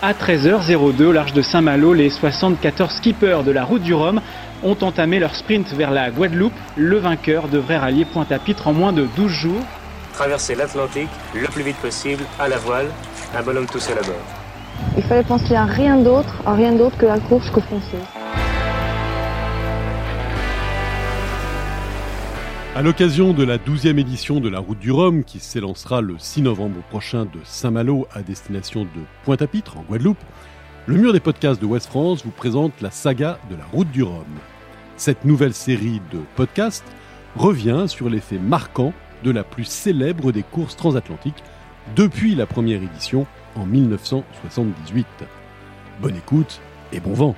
À 13h02, au large de Saint-Malo, les 74 skippers de la route du Rhum ont entamé leur sprint vers la Guadeloupe. Le vainqueur devrait rallier Pointe-à-Pitre en moins de 12 jours. Traverser l'Atlantique le plus vite possible à la voile, un bonhomme tout seul à bord. Il fallait penser à rien d'autre, à rien d'autre que la course que foncer. À l'occasion de la 12e édition de la Route du Rhum, qui s'élancera le 6 novembre prochain de Saint-Malo à destination de Pointe-à-Pitre, en Guadeloupe, le mur des podcasts de West France vous présente la saga de la Route du Rhum. Cette nouvelle série de podcasts revient sur les faits marquants de la plus célèbre des courses transatlantiques depuis la première édition en 1978. Bonne écoute et bon vent